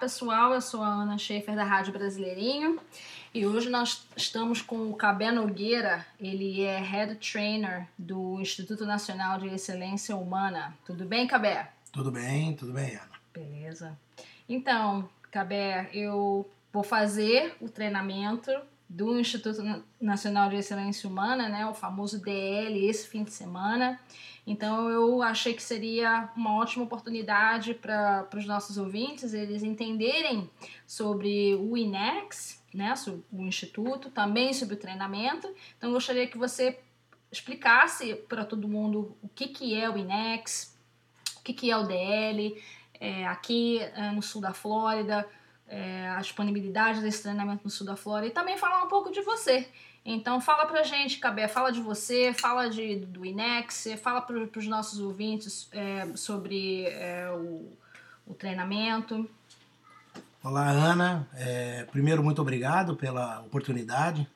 pessoal, eu sou a Ana Schaefer da Rádio Brasileirinho e hoje nós estamos com o Cabé Nogueira, ele é Head Trainer do Instituto Nacional de Excelência Humana. Tudo bem, Cabé? Tudo bem, tudo bem, Ana. Beleza. Então, Cabé, eu vou fazer o treinamento do Instituto Nacional de Excelência Humana, né, o famoso DL, esse fim de semana. Então eu achei que seria uma ótima oportunidade para os nossos ouvintes eles entenderem sobre o INEX, né, sobre o Instituto, também sobre o treinamento. Então eu gostaria que você explicasse para todo mundo o que, que é o INEX, o que, que é o DL, é, aqui é, no sul da Flórida, é, a disponibilidade desse treinamento no sul da Flórida e também falar um pouco de você. Então fala pra gente, Cabé, fala de você, fala de, do INEX, fala para os nossos ouvintes é, sobre é, o, o, treinamento. Olá, Ana. É, primeiro, muito obrigado pela oportunidade de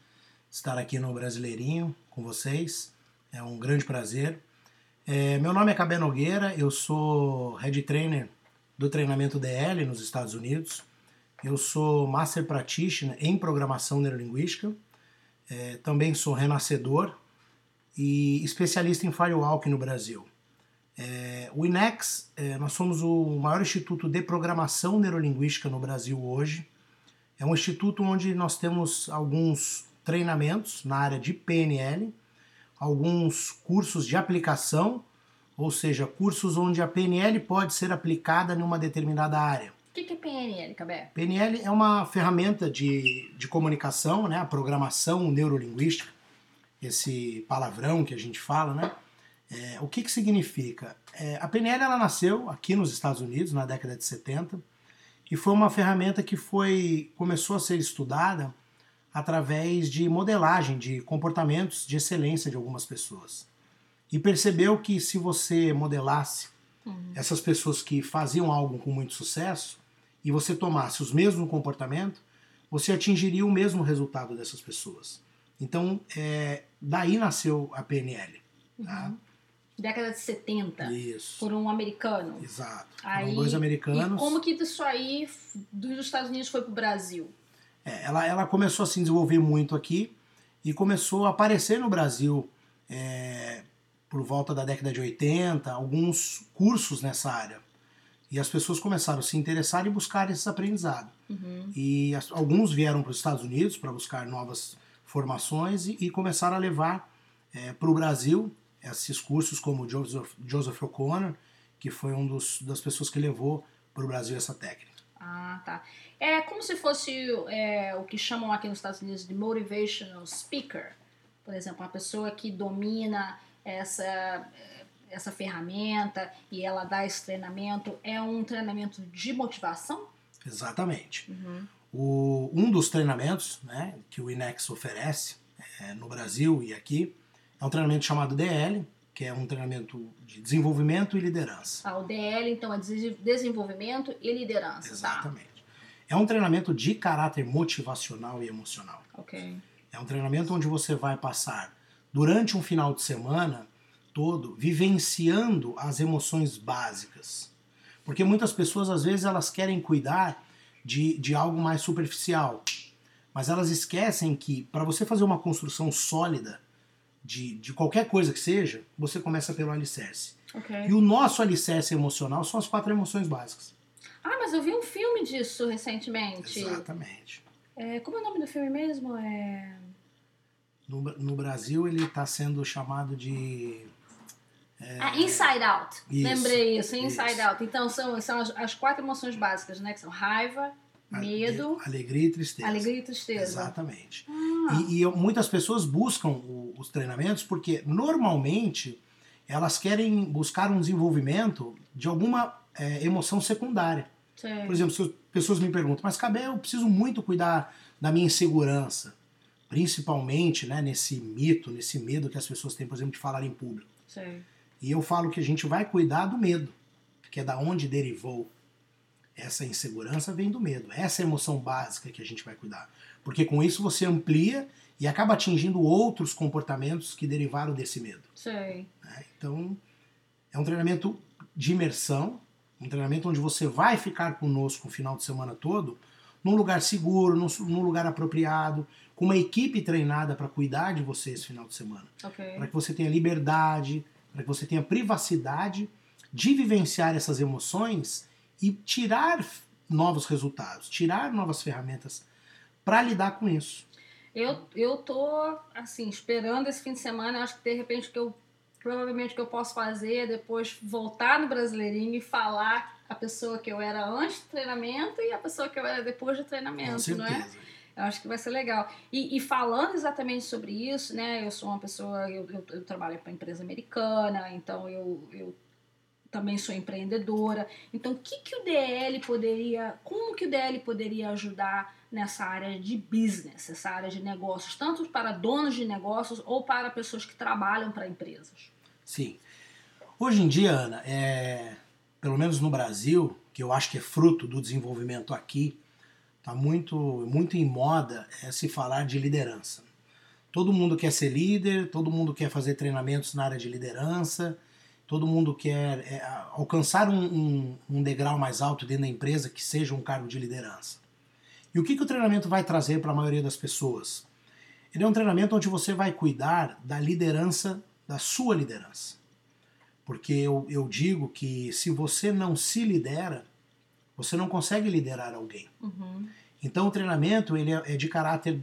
estar aqui no Brasileirinho com vocês. É um grande prazer. É, meu nome é Cabé Nogueira, eu sou Head Trainer do treinamento DL nos Estados Unidos. Eu sou Master Practitioner em Programação Neurolinguística é, também sou renascedor e especialista em firewall aqui no Brasil. É, o INEX, é, nós somos o maior instituto de programação neurolinguística no Brasil hoje. É um instituto onde nós temos alguns treinamentos na área de PNL, alguns cursos de aplicação, ou seja, cursos onde a PNL pode ser aplicada em uma determinada área. O que, que é PNL, Cabé? PNL é uma ferramenta de, de comunicação, né? a programação neurolinguística, esse palavrão que a gente fala, né? É, o que, que significa? É, a PNL ela nasceu aqui nos Estados Unidos na década de 70 e foi uma ferramenta que foi começou a ser estudada através de modelagem de comportamentos de excelência de algumas pessoas. E percebeu que se você modelasse uhum. essas pessoas que faziam algo com muito sucesso, e você tomasse os mesmos comportamentos, você atingiria o mesmo resultado dessas pessoas. Então, é, daí nasceu a PNL. Tá? Uhum. Década de 70. Isso. Por um americano. Exato. Aí, Foram dois americanos. Como que isso aí dos Estados Unidos foi para o Brasil? É, ela, ela começou a se desenvolver muito aqui e começou a aparecer no Brasil é, por volta da década de 80, alguns cursos nessa área. E as pessoas começaram a se interessar e buscar esse aprendizado. Uhum. E as, alguns vieram para os Estados Unidos para buscar novas formações e, e começaram a levar é, para o Brasil esses cursos, como Joseph, Joseph O'Connor, que foi um dos, das pessoas que levou para o Brasil essa técnica. Ah, tá. É como se fosse é, o que chamam aqui nos Estados Unidos de motivational speaker. Por exemplo, uma pessoa que domina essa essa ferramenta e ela dá esse treinamento, é um treinamento de motivação? Exatamente. Uhum. O, um dos treinamentos né, que o INEX oferece é, no Brasil e aqui é um treinamento chamado DL, que é um treinamento de desenvolvimento e liderança. Ah, o DL, então, é desenvolvimento e liderança. Tá? Exatamente. Tá? É um treinamento de caráter motivacional e emocional. Ok. É um treinamento onde você vai passar durante um final de semana todo vivenciando as emoções básicas. Porque muitas pessoas, às vezes, elas querem cuidar de, de algo mais superficial. Mas elas esquecem que para você fazer uma construção sólida de, de qualquer coisa que seja, você começa pelo alicerce. Okay. E o nosso alicerce emocional são as quatro emoções básicas. Ah, mas eu vi um filme disso recentemente. Exatamente. É, como é o nome do filme mesmo? É... No, no Brasil ele está sendo chamado de é... Ah, inside Out. Isso, Lembrei isso, Inside isso. Out. Então são, são as, as, quatro emoções básicas, né? Que são raiva, medo, alegria e tristeza. Alegria e tristeza. Exatamente. Ah. E, e, muitas pessoas buscam o, os treinamentos porque normalmente elas querem buscar um desenvolvimento de alguma é, emoção secundária. Sim. Por exemplo, se as pessoas me perguntam, mas Cabé, eu preciso muito cuidar da minha insegurança, principalmente né, nesse mito, nesse medo que as pessoas têm, por exemplo, de falar em público. Sim. E eu falo que a gente vai cuidar do medo, que é da onde derivou essa insegurança vem do medo. Essa é a emoção básica que a gente vai cuidar. Porque com isso você amplia e acaba atingindo outros comportamentos que derivaram desse medo. Sei. Né? Então, é um treinamento de imersão, Um treinamento onde você vai ficar conosco o final de semana todo, num lugar seguro, num, lugar apropriado, com uma equipe treinada para cuidar de você esse final de semana. Ok. Para que você tenha liberdade, para que você tenha privacidade de vivenciar essas emoções e tirar novos resultados, tirar novas ferramentas para lidar com isso. Eu, eu tô, assim, esperando esse fim de semana. Acho que de repente que eu. Provavelmente o que eu posso fazer é depois voltar no Brasileirinho e falar a pessoa que eu era antes do treinamento e a pessoa que eu era depois do treinamento, não é? Eu acho que vai ser legal. E, e falando exatamente sobre isso, né? Eu sou uma pessoa, eu, eu, eu trabalho para empresa americana, então eu, eu também sou empreendedora. Então, o que, que o DL poderia, como que o DL poderia ajudar nessa área de business, essa área de negócios, tanto para donos de negócios ou para pessoas que trabalham para empresas? Sim. Hoje em dia, Ana, é, pelo menos no Brasil, que eu acho que é fruto do desenvolvimento aqui, está muito, muito em moda é se falar de liderança. Todo mundo quer ser líder, todo mundo quer fazer treinamentos na área de liderança, todo mundo quer é, alcançar um, um, um degrau mais alto dentro da empresa que seja um cargo de liderança. E o que, que o treinamento vai trazer para a maioria das pessoas? Ele é um treinamento onde você vai cuidar da liderança, da sua liderança. Porque eu, eu digo que se você não se lidera, você não consegue liderar alguém. Uhum. Então o treinamento ele é é de caráter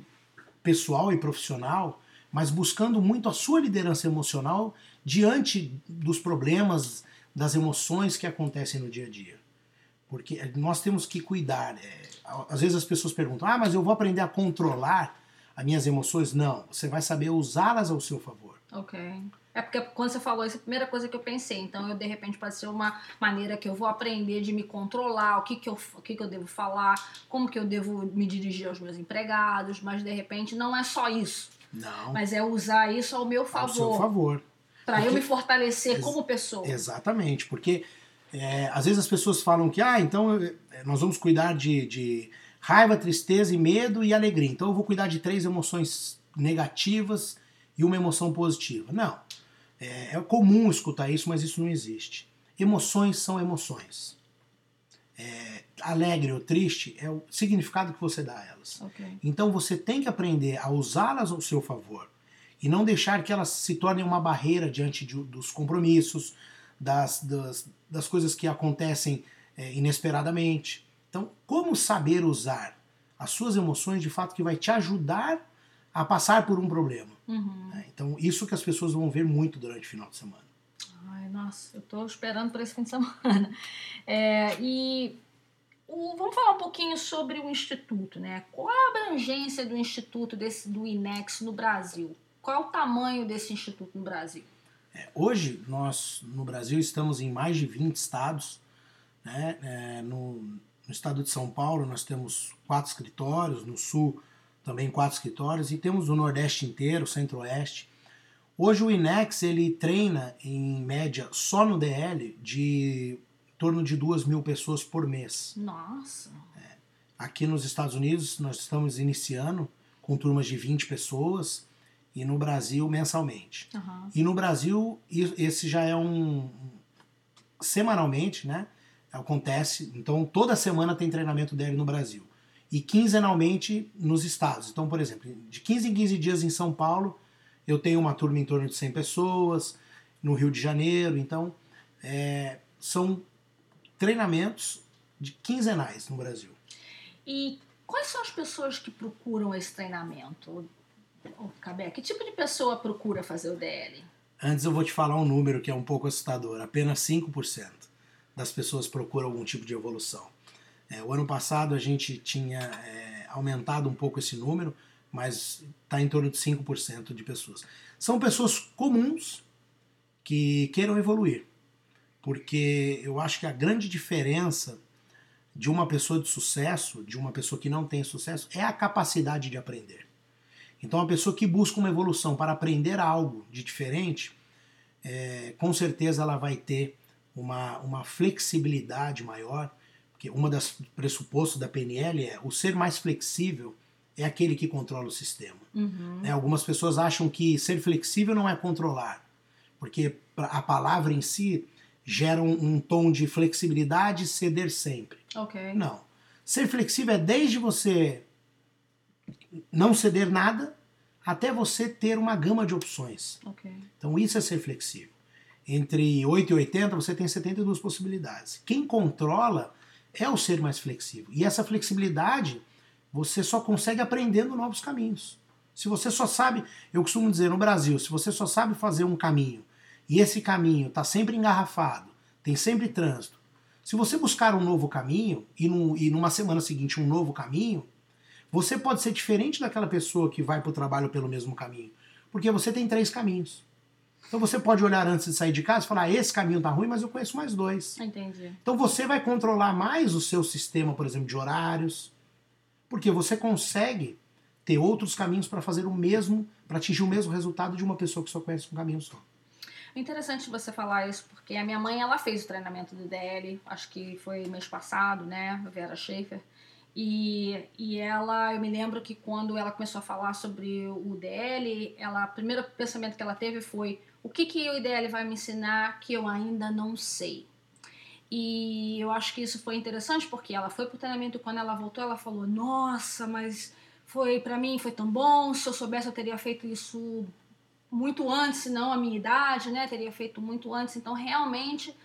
pessoal e profissional, mas buscando muito a sua liderança emocional diante dos problemas, das emoções que acontecem no dia a dia. Porque nós temos que cuidar. é, às vezes as pessoas perguntam: ah, mas eu vou aprender a controlar as minhas emoções? Não, você vai saber usá-las ao seu favor. Ok. É porque quando você falou isso, é a primeira coisa que eu pensei. Então, eu de repente pode ser uma maneira que eu vou aprender de me controlar, o que, que, eu, o que, que eu devo falar, como que eu devo me dirigir aos meus empregados, mas de repente não é só isso. Não, Mas é usar isso ao meu ao seu favor, favor. para eu me fortalecer como pessoa. Exatamente, porque é, às vezes as pessoas falam que ah, então é, nós vamos cuidar de, de raiva, tristeza e medo e alegria. Então eu vou cuidar de três emoções negativas e uma emoção positiva. Não. É, é comum escutar isso, mas isso não existe. Emoções são emoções. É, alegre ou triste é o significado que você dá a elas. Ok. Então você tem que aprender a usá-las ao seu favor e não deixar que elas se tornem uma barreira diante de- dos compromissos, das, das, das coisas que acontecem é, inesperadamente. Então, como saber usar as suas emoções de fato que vai te ajudar a passar por um problema? Uhum. né? Então, isso que as pessoas vão ver muito durante o final de semana. Ai, nossa, eu tô esperando por esse fim de semana. É, e o- vamos falar um pouquinho sobre o Instituto, né? Qual a abrangência do Instituto, desse, do INEX no Brasil? Qual o tamanho desse Instituto no Brasil? É, hoje, nós no Brasil estamos em mais de 20 estados. Né? É, no, no estado de São Paulo, nós temos quatro escritórios, no Sul, também quatro escritórios, e temos o Nordeste inteiro, Centro-Oeste. Hoje, o INEX ele treina, em média, só no DL, de em torno de duas mil pessoas por mês. Nossa, Aqui nos Estados Unidos, nós estamos iniciando com turmas de 20 pessoas, e no Brasil, mensalmente. aham. E no Brasil, esse já é um. semanalmente, né? Acontece. Então, toda semana tem treinamento dele no Brasil. E quinzenalmente nos estados. Então, por exemplo, de 15 em 15 dias em São Paulo, eu tenho uma turma em torno de 100 pessoas. No Rio de Janeiro. Então, é, são treinamentos de quinzenais no Brasil. E quais são as pessoas que procuram esse treinamento? Cabé, que tipo de pessoa procura fazer o DL? Antes eu vou te falar um número que é um pouco assustador. Apenas 5% das pessoas procuram algum tipo de evolução. É, o ano passado a gente tinha é, aumentado um pouco esse número, mas está em torno de 5% de pessoas. São pessoas comuns que queiram evoluir. Porque eu acho que a grande diferença de uma pessoa de sucesso, de uma pessoa que não tem sucesso, é a capacidade de aprender. Então, a pessoa que busca uma evolução para aprender algo de diferente, é, com certeza ela vai ter uma, uma flexibilidade maior, porque uma das pressupostos da PNL é o ser mais flexível é aquele que controla o sistema. Uhum. né? Algumas pessoas acham que ser flexível não é controlar, porque a palavra em si gera um, um tom de flexibilidade e ceder sempre. Ok. Não. Ser flexível é desde você não ceder nada até você ter uma gama de opções. Ok. Então isso é ser flexível. Entre 8 e 80 você tem 72 possibilidades. Quem controla é o ser mais flexível. E essa flexibilidade você só consegue aprendendo novos caminhos. Se você só sabe, eu costumo dizer no Brasil, se você só sabe fazer um caminho e esse caminho está sempre engarrafado, tem sempre trânsito. Se você buscar um novo caminho e, num, e numa semana seguinte um novo caminho, você pode ser diferente daquela pessoa que vai para o trabalho pelo mesmo caminho, porque você tem três caminhos. Então você pode olhar antes de sair de casa e falar: ah, esse caminho tá ruim, mas eu conheço mais dois. Entendi. Então você vai controlar mais o seu sistema, por exemplo, de horários, porque você consegue ter outros caminhos para fazer o mesmo, para atingir o mesmo resultado de uma pessoa que só conhece um caminho só. É interessante você falar isso, porque a minha mãe ela fez o treinamento do DL, acho que foi mês passado, né, Vera Schaefer. E, e ela, eu me lembro que quando ela começou a falar sobre o DL, ela, o primeiro pensamento que ela teve foi: o que, que o IDL vai me ensinar que eu ainda não sei? E eu acho que isso foi interessante porque ela foi pro treinamento e quando ela voltou, ela falou: Nossa, mas foi para mim foi tão bom. Se eu soubesse, eu teria feito isso muito antes, não a minha idade, né? Teria feito muito antes. Então, realmente,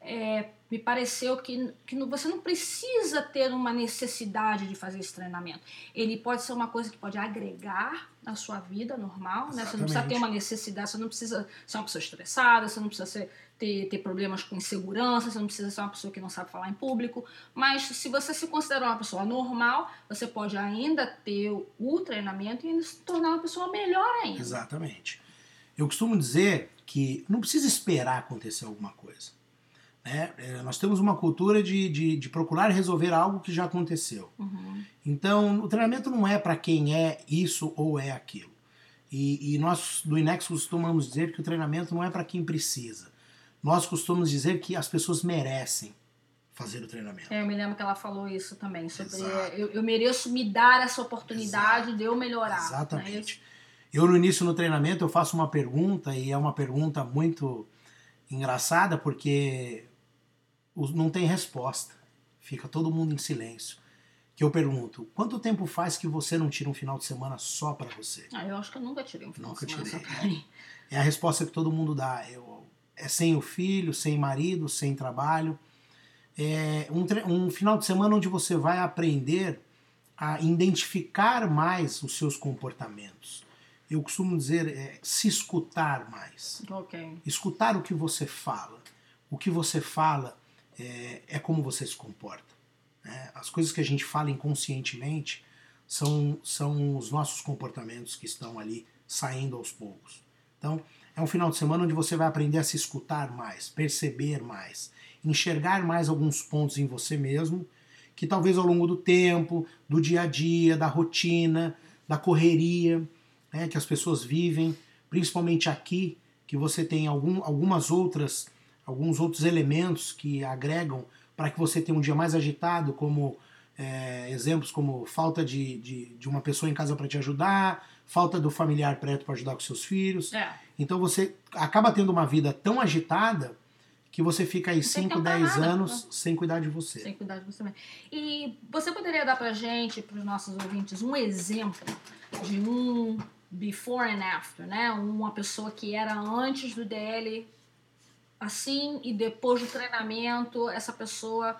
é, me pareceu que, que você não precisa ter uma necessidade de fazer esse treinamento. Ele pode ser uma coisa que pode agregar na sua vida normal, né? Você não precisa ter uma necessidade, você não precisa ser uma pessoa estressada, você não precisa ser, ter, ter problemas com insegurança, você não precisa ser uma pessoa que não sabe falar em público. Mas se você se considerar uma pessoa normal, você pode ainda ter o treinamento e ainda se tornar uma pessoa melhor ainda. Exatamente. Eu costumo dizer que não precisa esperar acontecer alguma coisa. Né? É, nós temos uma cultura de, de, de, procurar resolver algo que já aconteceu. Uhum. Então, o treinamento não é para quem é isso ou é aquilo. E, e, nós do Inex costumamos dizer que o treinamento não é para quem precisa. Nós costumamos dizer que as pessoas merecem fazer o treinamento. É, eu me lembro que ela falou isso também, sobre eu, eu, mereço me dar essa oportunidade Exato. de eu melhorar. Né? Exatamente. Eu no início no treinamento eu faço uma pergunta e é uma pergunta muito engraçada porque não tem resposta. Fica todo mundo em silêncio. Que eu pergunto, quanto tempo faz que você não tira um final de semana só para você? Ah, eu acho que eu nunca tirei um final nunca de semana tirei. só pra mim. É a resposta que todo mundo dá. Eu, é sem o filho, sem marido, sem trabalho. É um, um final de semana onde você vai aprender a identificar mais os seus comportamentos. Eu costumo dizer é, se escutar mais. Okay. Escutar o que você fala. O que você fala é, é como você se comporta. Né? As coisas que a gente fala inconscientemente são, são os nossos comportamentos que estão ali saindo aos poucos. Então, é um final de semana onde você vai aprender a se escutar mais, perceber mais, enxergar mais alguns pontos em você mesmo que talvez ao longo do tempo, do dia a dia, da rotina, da correria né, que as pessoas vivem, principalmente aqui, que você tem algum, algumas outras alguns outros elementos que agregam para que você tenha um dia mais agitado, como é, exemplos como falta de, de, de, uma pessoa em casa para te ajudar, falta do familiar perto para ajudar com seus filhos. É. Então você acaba tendo uma vida tão agitada que você fica aí 5, 10 anos né? sem cuidar de você. Sem cuidar de você mesmo. E você poderia dar pra gente, para os nossos ouvintes, um exemplo de um before and after, né? Uma pessoa que era antes do DL assim e depois do treinamento essa pessoa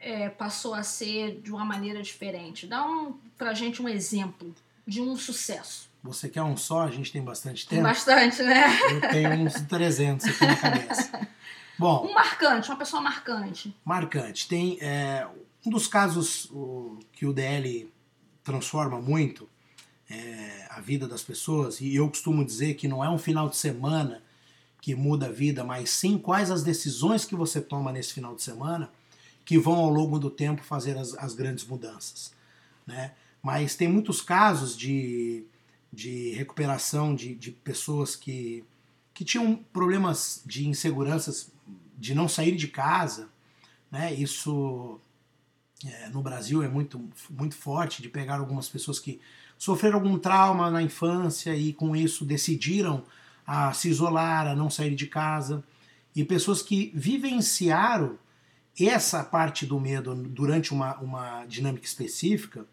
é, passou a ser de uma maneira diferente. Dá um, pra gente um exemplo de um sucesso. Você quer um só? A gente tem bastante tempo. Tem bastante, né? Eu tenho uns 300 aqui na cabeça. Bom, um marcante, uma pessoa marcante. Marcante. Tem é, um dos casos o, que o DL transforma muito é, a vida das pessoas, e eu costumo dizer que não é um final de semana que muda a vida, mas sim quais as decisões que você toma nesse final de semana que vão ao longo do tempo fazer as, as grandes mudanças. Né? Mas tem muitos casos de, de recuperação de, de pessoas que, que tinham problemas de inseguranças de não sair de casa. Né? Isso é, no Brasil é muito, muito forte de pegar algumas pessoas que sofreram algum trauma na infância e com isso decidiram a se isolar, a não sair de casa. e pessoas que vivenciaram essa parte do medo durante uma, uma dinâmica específica.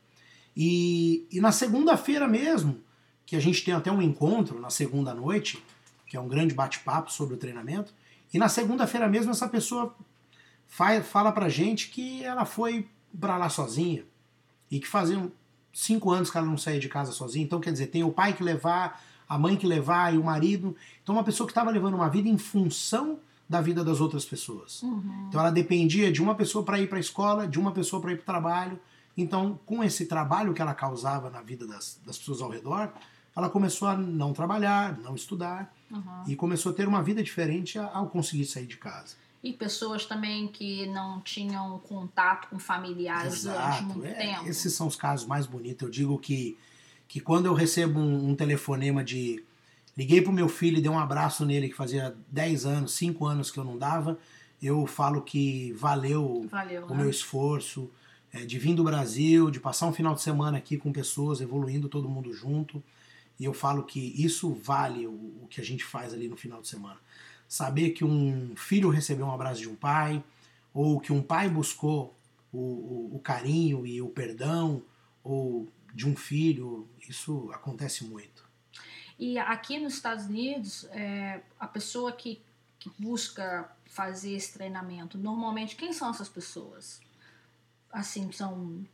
E, e na segunda-feira mesmo, que a gente tem até um encontro na segunda noite, que é um grande bate-papo sobre o treinamento, e na segunda-feira mesmo essa pessoa fala pra gente que ela foi pra lá sozinha e que faziam cinco anos que ela não saía de casa sozinha. Então, quer dizer, tem o pai que levar, a mãe que levar e o marido. Então, uma pessoa que estava levando uma vida em função da vida das outras pessoas. Uhum. Então, ela dependia de uma pessoa para ir para a escola, de uma pessoa para ir para o trabalho. Então, com esse trabalho que ela causava na vida das, das pessoas ao redor, ela começou a não trabalhar, não estudar Uhum. e começou a ter uma vida diferente ao conseguir sair de casa. E pessoas também que não tinham contato com familiares durante muito é, tempo. esses são os casos mais bonitos. Eu digo que, que quando eu recebo um, um telefonema de liguei pro meu filho e dei um abraço nele que fazia 10 anos, 5 anos que eu não dava, eu falo que valeu Valeu, o né? meu esforço é, de vir do Brasil, de passar um final de semana aqui com pessoas, evoluindo todo mundo junto. E eu falo que isso vale o, o que a gente faz ali no final de semana. Saber que um filho recebeu um abraço de um pai, ou que um pai buscou o, o, o carinho e o perdão, ou de um filho, isso acontece muito. E aqui nos Estados Unidos, é, a pessoa que, que busca fazer esse treinamento, normalmente, quem são essas pessoas? Assim, são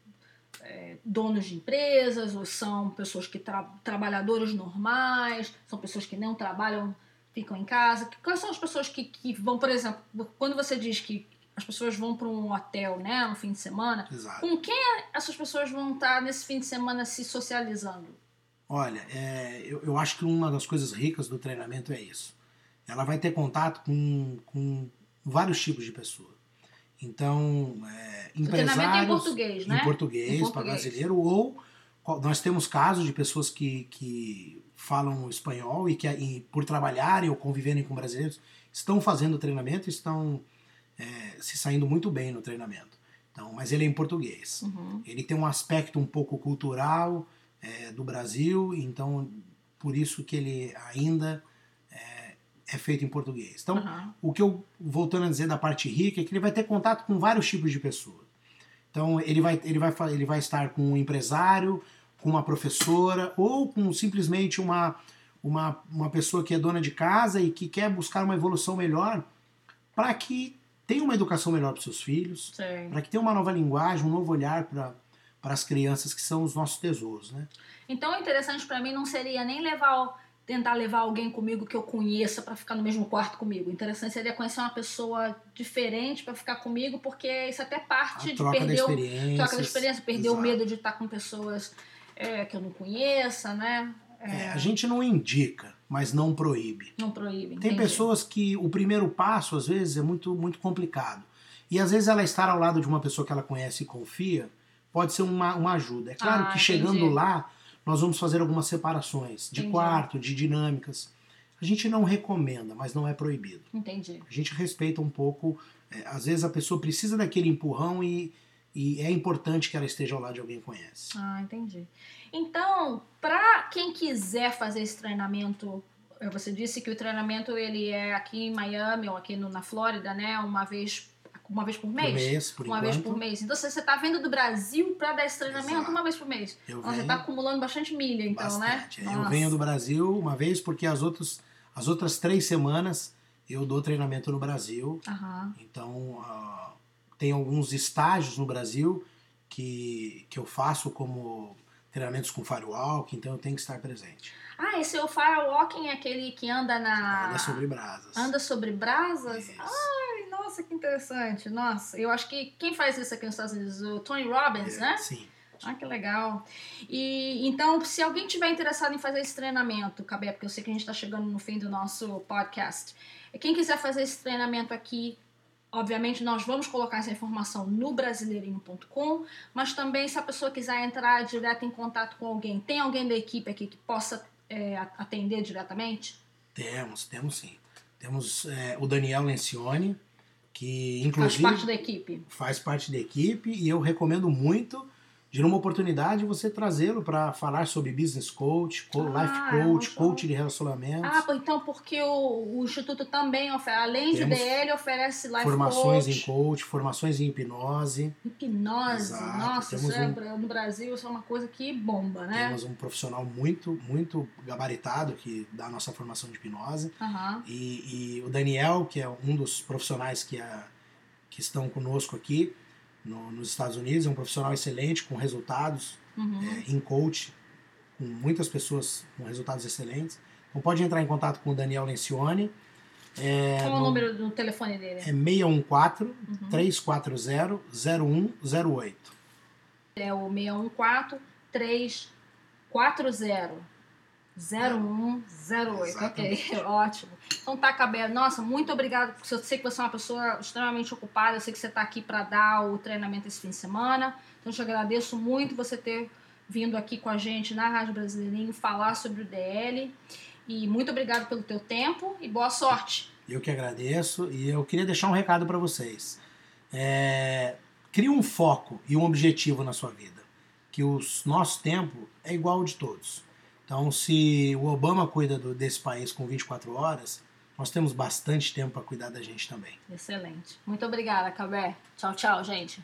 é, donos de empresas, ou são pessoas que tra trabalhadores normais, são pessoas que não trabalham, ficam em casa. Quais são as pessoas que, que vão, por exemplo, quando você diz que as pessoas vão para um hotel, né, no fim de semana, Exato. com quem essas pessoas vão estar nesse fim de semana se socializando? Olha, é, eu, eu acho que uma das coisas ricas do treinamento é isso. Ela vai ter contato com, com vários tipos de pessoa. Então, é, O treinamento é em empresários português, né? em português, para brasileiro, ou nós temos casos de pessoas que, que falam espanhol e que e por trabalharem ou conviverem com brasileiros estão fazendo o treinamento estão é, se saindo muito bem no treinamento. Então, mas ele é em português. Uhum. Ele tem um aspecto um pouco cultural é, do Brasil, então por isso que ele ainda é, é feito em português. Então, Aham. o que eu, voltando a dizer da parte rica, é que ele vai ter contato com vários tipos de pessoas. Então, ele vai, ele vai, ele vai estar com um empresário, com uma professora, ou com simplesmente uma, uma, uma pessoa que é dona de casa e que quer buscar uma evolução melhor para que tenha uma educação melhor para os seus filhos, para que tenha uma nova linguagem, um novo olhar para para as crianças que são os nossos tesouros, né? Então, o interessante pra mim não seria nem levar, tentar levar alguém comigo que eu conheça pra ficar no mesmo quarto comigo. O interessante seria conhecer uma pessoa diferente pra ficar comigo, porque isso até parte de perder o, experiência. troca da experiência, perder o Exato. medo de estar com pessoas é, que eu não conheça, né? É, a gente não indica, mas não proíbe. Não proíbe. Tem entendi. pessoas que o primeiro passo, às vezes, é muito, muito complicado. E às vezes ela estar ao lado de uma pessoa que ela conhece e confia pode ser uma, uma ajuda. É claro Ah, que chegando entendi. lá, nós vamos fazer algumas separações de Entendi. quarto, de dinâmicas. A gente não recomenda, mas não é proibido. Entendi. A gente respeita um pouco. é, às vezes a pessoa precisa daquele empurrão e, e é importante que ela esteja ao lado de alguém que conhece. Ah, entendi. Então, para quem quiser fazer esse treinamento, eh, você disse que o treinamento ele é aqui em Miami ou aqui no, na Flórida, né? Uma vez, uma vez por Por mês? mês, por uma enquanto. vez por mês. Então, você está vindo do Brasil para dar esse treinamento Exato. uma vez por mês. Eu Então, você venho- está acumulando bastante milha, então, Bastante. né? Eu venho do Brasil uma vez porque as outras, as outras três semanas eu dou treinamento no Brasil. Então ah, tem alguns estágios no Brasil que, que eu faço como treinamentos com firewalk, então eu tenho que estar presente. Ah, esse é o firewalking, é aquele que anda na... Anda sobre brasas. Anda sobre brasas? Isso. Ai, nossa, que interessante. Nossa, eu acho que quem faz isso aqui nos Estados Unidos? O Tony Robbins, É, né? Sim. Ah, que legal. E então, se alguém tiver interessado em fazer esse treinamento, Cabé, porque eu sei que a gente está chegando no fim do nosso podcast. Quem quiser fazer esse treinamento aqui, obviamente nós vamos colocar essa informação no brasileirinho.com, mas também se a pessoa quiser entrar direto em contato com alguém, tem alguém da equipe aqui que possa é, atender diretamente? Temos, temos sim. Temos é, o Daniel Lencioni, que Faz inclusive parte da equipe. faz parte da equipe e eu recomendo muito gerou uma oportunidade de você trazê-lo para falar sobre business coach, co- Ah, life é coach, coach de relacionamentos, Ah, então porque o, o Instituto também oferece, além de Temos DL, oferece life formações coach, em coach, formações em hipnose. hipnose. Exato, Nossa, isso é, um- no Brasil isso é uma coisa que bomba, né? Temos um profissional muito, muito gabaritado que dá a nossa formação de hipnose. E, e o Daniel, que é um dos profissionais que, é, que estão conosco aqui no- nos Estados Unidos, é um profissional excelente, com resultados Uhum. é, em coach, com muitas pessoas com resultados excelentes. Então pode entrar em contato com o Daniel Lencioni. É, Qual é o no- número do telefone dele? é 614 Uhum. 340 0108. É o 614 340 0108. Ok, ótimo. Então tá, Cabé. Nossa, muito obrigada. porque Eu sei que você é uma pessoa extremamente ocupada. Eu sei que você está aqui para dar o treinamento esse fim de semana. Então eu te agradeço muito você ter vindo aqui com a gente na Rádio Brasileirinho falar sobre o DL. E muito obrigado pelo teu tempo e boa sorte. Eu que agradeço e eu queria deixar um recado para vocês. É, crie um foco e um objetivo na sua vida, que o nosso tempo é igual ao de todos. Então, se o Obama cuida do- desse país com 24 horas, nós temos bastante tempo para cuidar da gente também. Excelente. Muito obrigada, Cabé. Tchau, tchau, gente.